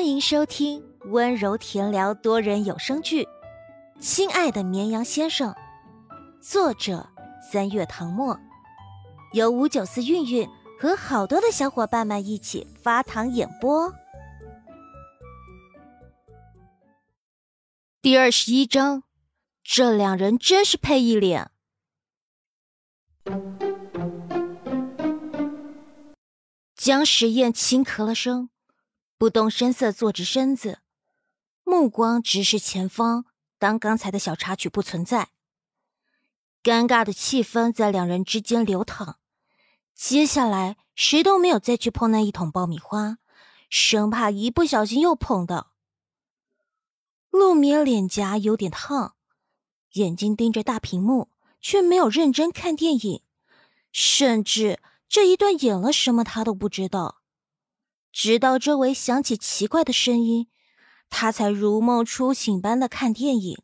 欢迎收听温柔甜聊多人有声剧《亲爱的绵羊先生》，作者三月唐末，由五九四韵韵和好多的小伙伴们一起发糖演播。第二十一章，这两人真是配一脸。江时宴轻咳了声。不动声色，坐直身子，目光直视前方，当刚才的小插曲不存在。尴尬的气氛在两人之间流淌。接下来，谁都没有再去碰那一桶爆米花，生怕一不小心又碰到。陆眠脸颊有点烫，眼睛盯着大屏幕，却没有认真看电影，甚至这一段演了什么他都不知道。直到周围响起奇怪的声音，他才如梦初醒般的看电影。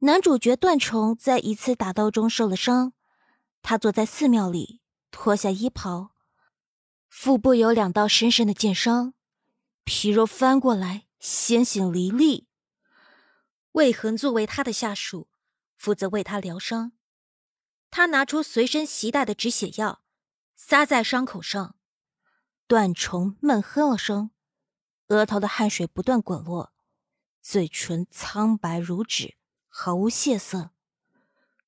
男主角段崇在一次打斗中受了伤，他坐在寺庙里，脱下衣袍，腹部有两道深深的剑伤，皮肉翻过来，鲜血淋漓。魏恒作为他的下属，负责为他疗伤。他拿出随身携带的止血药，撒在伤口上。段崇闷哼了声，额头的汗水不断滚落，嘴唇苍白如纸，毫无血色。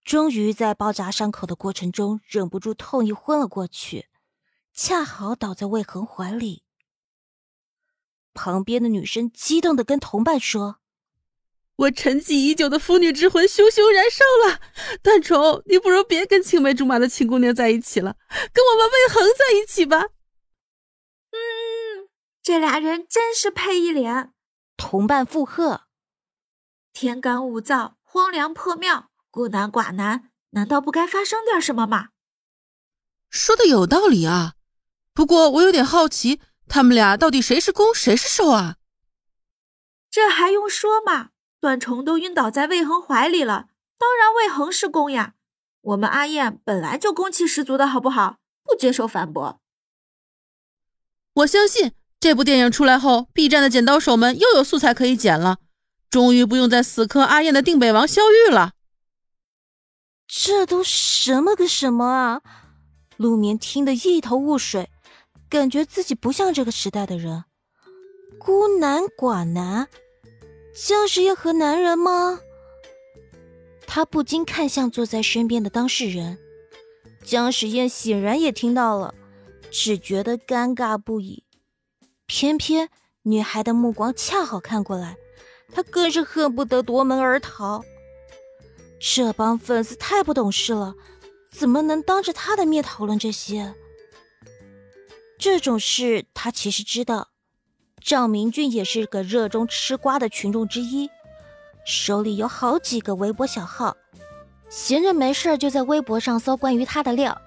终于在包扎伤口的过程中忍不住痛意昏了过去，恰好倒在魏恒怀里。旁边的女生激动的跟同伴说：“我沉寂已久的腐女之魂熊熊燃烧了！段崇，你不如别跟青梅竹马的秦姑娘在一起了，跟我们魏恒在一起吧。”这俩人真是配一脸，同伴附和。天干物燥，荒凉破庙，孤男寡男，难道不该发生点什么吗？说的有道理啊，不过我有点好奇，他们俩到底谁是攻，谁是受啊？这还用说吗？段崇都晕倒在魏恒怀里了，当然魏恒是攻呀。我们阿燕本来就攻气十足的，好不好？不接受反驳。我相信。这部电影出来后，B 站的剪刀手们又有素材可以剪了，终于不用再死磕阿燕的定北王萧玉了。这都什么个什么啊！陆眠听得一头雾水，感觉自己不像这个时代的人。孤男寡男，江时宴和男人吗？他不禁看向坐在身边的当事人，江时宴显然也听到了，只觉得尴尬不已。偏偏女孩的目光恰好看过来，他更是恨不得夺门而逃。这帮粉丝太不懂事了，怎么能当着他的面讨论这些？这种事他其实知道，赵明俊也是个热衷吃瓜的群众之一，手里有好几个微博小号，闲着没事就在微博上搜关于他的料。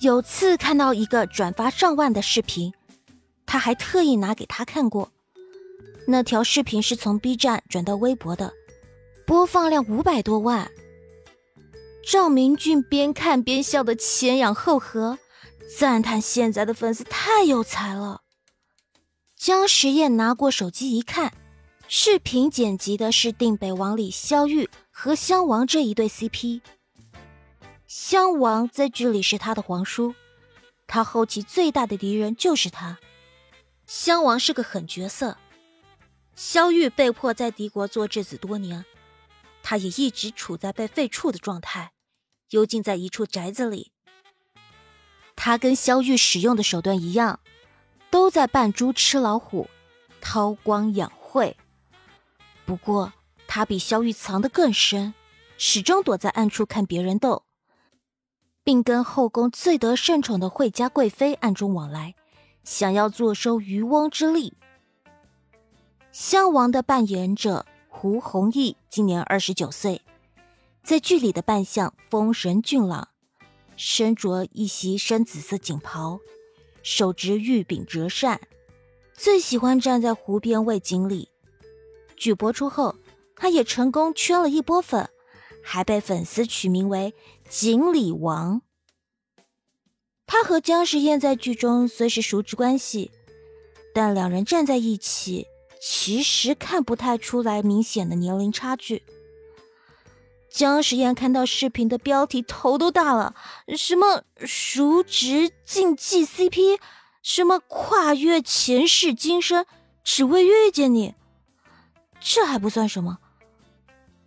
有次看到一个转发上万的视频。他还特意拿给他看过，那条视频是从 B 站转到微博的，播放量五百多万。赵明俊边看边笑的前仰后合，赞叹现在的粉丝太有才了。江时宴拿过手机一看，视频剪辑的是《定北王》里萧玉和襄王这一对 CP。襄王在剧里是他的皇叔，他后期最大的敌人就是他。襄王是个狠角色，萧玉被迫在敌国做质子多年，他也一直处在被废黜的状态，幽禁在一处宅子里。他跟萧玉使用的手段一样，都在扮猪吃老虎，韬光养晦。不过他比萧玉藏得更深，始终躲在暗处看别人斗，并跟后宫最得圣宠的惠家贵妃暗中往来。想要坐收渔翁之利。襄王的扮演者胡弘毅今年二十九岁，在剧里的扮相丰神俊朗，身着一袭深紫色锦袍，手执玉柄折扇，最喜欢站在湖边喂锦鲤。剧播出后，他也成功圈了一波粉，还被粉丝取名为“锦鲤王”。他和姜时宴在剧中虽是叔侄关系，但两人站在一起，其实看不太出来明显的年龄差距。江时宴看到视频的标题，头都大了，什么熟职竞技 CP，什么跨越前世今生，只为遇见你。这还不算什么，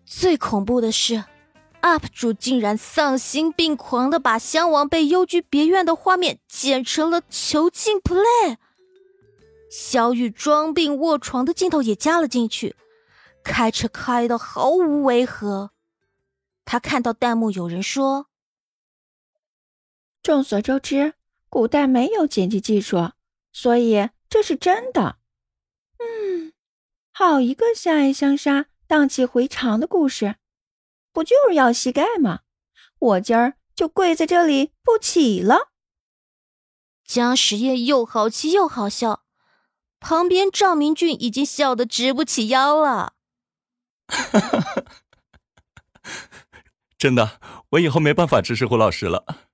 最恐怖的是，UP 主竟然丧心病狂的把襄王被幽居别院的画面剪成了囚禁 play，小雨装病卧床的镜头也加了进去，开车开的毫无违和。他看到弹幕有人说：“众所周知，古代没有剪辑技术，所以这是真的。”嗯，好一个相爱相杀、荡气回肠的故事，不就是要膝盖吗？我今儿就跪在这里不起了。江时夜又好气又好笑，旁边赵明俊已经笑得直不起腰了。哈哈哈。真的，我以后没办法支持胡老师了。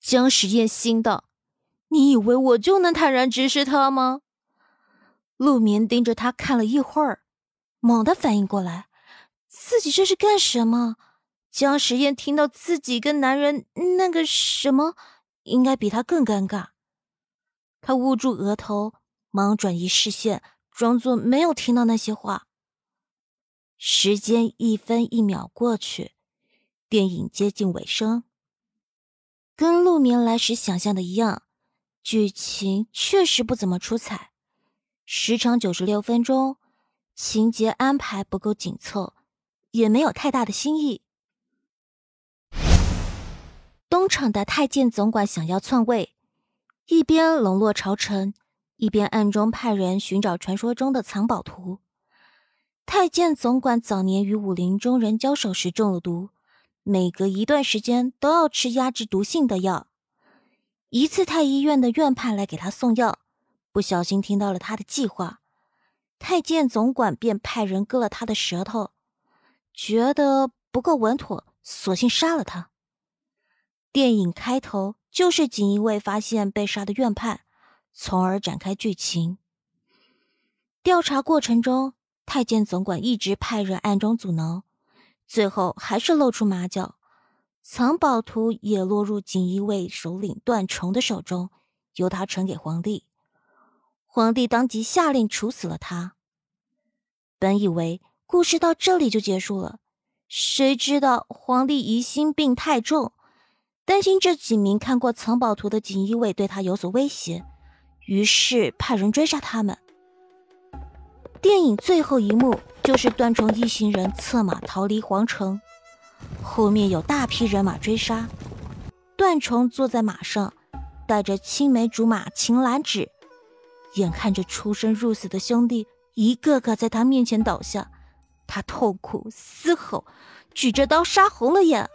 江时宴心道：“你以为我就能坦然直视他吗？”陆眠盯着他看了一会儿，猛地反应过来，自己这是干什么？江时宴听到自己跟男人那个什么，应该比他更尴尬。他捂住额头，忙转移视线，装作没有听到那些话。时间一分一秒过去，电影接近尾声。跟陆眠来时想象的一样，剧情确实不怎么出彩，时长九十六分钟，情节安排不够紧凑，也没有太大的新意。东厂的太监总管想要篡位，一边笼络朝臣，一边暗中派人寻找传说中的藏宝图。太监总管早年与武林中人交手时中了毒，每隔一段时间都要吃压制毒性的药。一次，太医院的院判来给他送药，不小心听到了他的计划，太监总管便派人割了他的舌头，觉得不够稳妥，索性杀了他。电影开头就是锦衣卫发现被杀的院判，从而展开剧情。调查过程中。太监总管一直派人暗中阻挠，最后还是露出马脚，藏宝图也落入锦衣卫首领段崇的手中，由他呈给皇帝。皇帝当即下令处死了他。本以为故事到这里就结束了，谁知道皇帝疑心病太重，担心这几名看过藏宝图的锦衣卫对他有所威胁，于是派人追杀他们。电影最后一幕就是段崇一行人策马逃离皇城，后面有大批人马追杀。段崇坐在马上，带着青梅竹马秦兰芷，眼看着出生入死的兄弟一个个在他面前倒下，他痛苦嘶吼，举着刀杀红了眼。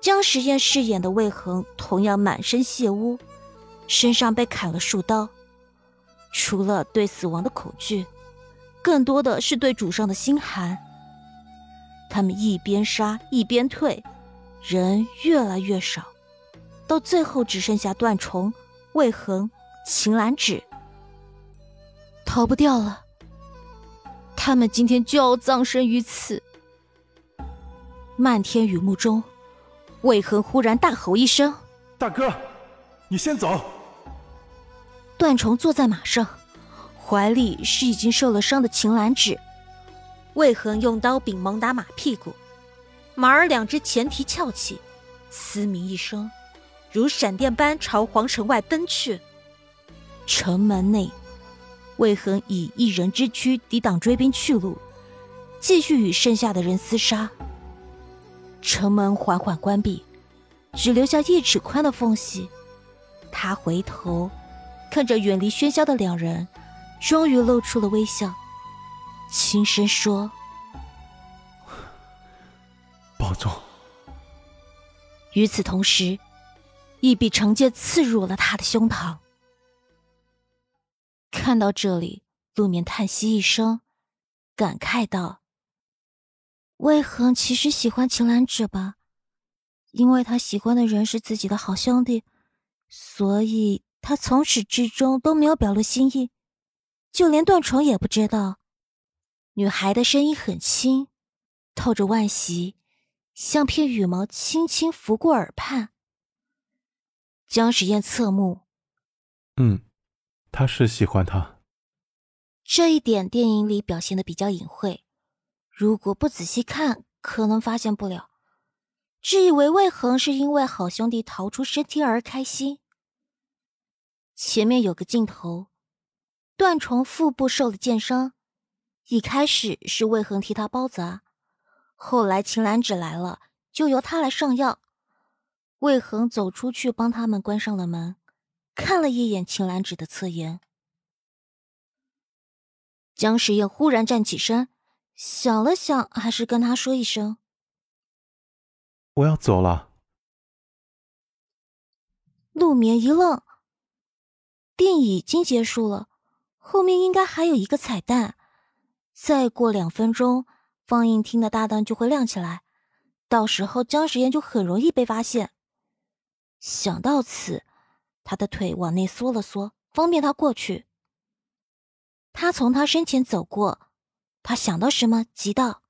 江时宴饰演的魏恒同样满身血污，身上被砍了数刀。除了对死亡的恐惧，更多的是对主上的心寒。他们一边杀一边退，人越来越少，到最后只剩下段崇、魏恒、秦兰芷，逃不掉了。他们今天就要葬身于此。漫天雨幕中，魏恒忽然大吼一声：“大哥，你先走。”段崇坐在马上，怀里是已经受了伤的秦兰芷。魏恒用刀柄猛打马屁股，马儿两只前蹄翘起，嘶鸣一声，如闪电般朝皇城外奔去。城门内，魏恒以一人之躯抵挡追兵去路，继续与剩下的人厮杀。城门缓缓关闭，只留下一尺宽的缝隙。他回头。看着远离喧嚣的两人，终于露出了微笑，轻声说：“保重。”与此同时，一柄长剑刺入了他的胸膛。看到这里，陆眠叹息一声，感慨道：“魏恒其实喜欢秦兰芷吧？因为他喜欢的人是自己的好兄弟，所以。”他从始至终都没有表露心意，就连段宠也不知道。女孩的声音很轻，透着惋惜，像片羽毛轻轻拂过耳畔。江时宴侧目，嗯，他是喜欢他。这一点电影里表现的比较隐晦，如果不仔细看，可能发现不了。只以为魏恒是因为好兄弟逃出身体而开心。前面有个镜头，段崇腹部受了箭伤，一开始是魏恒替他包扎，后来秦岚芷来了，就由他来上药。魏恒走出去帮他们关上了门，看了一眼秦兰芷的侧颜。江时宴忽然站起身，想了想，还是跟他说一声。我要走了。陆眠一愣，电影已经结束了，后面应该还有一个彩蛋。再过两分钟，放映厅的大灯就会亮起来，到时候姜时宴就很容易被发现。想到此，他的腿往内缩了缩，方便他过去。他从他身前走过，他想到什么，急道。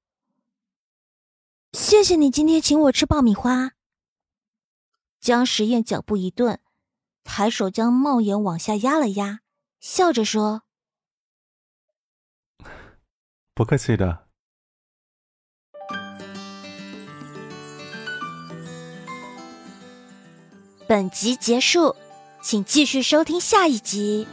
谢谢你今天请我吃爆米花。江时宴脚步一顿，抬手将帽檐往下压了压，笑着说：“不客气的。”本集结束，请继续收听下一集。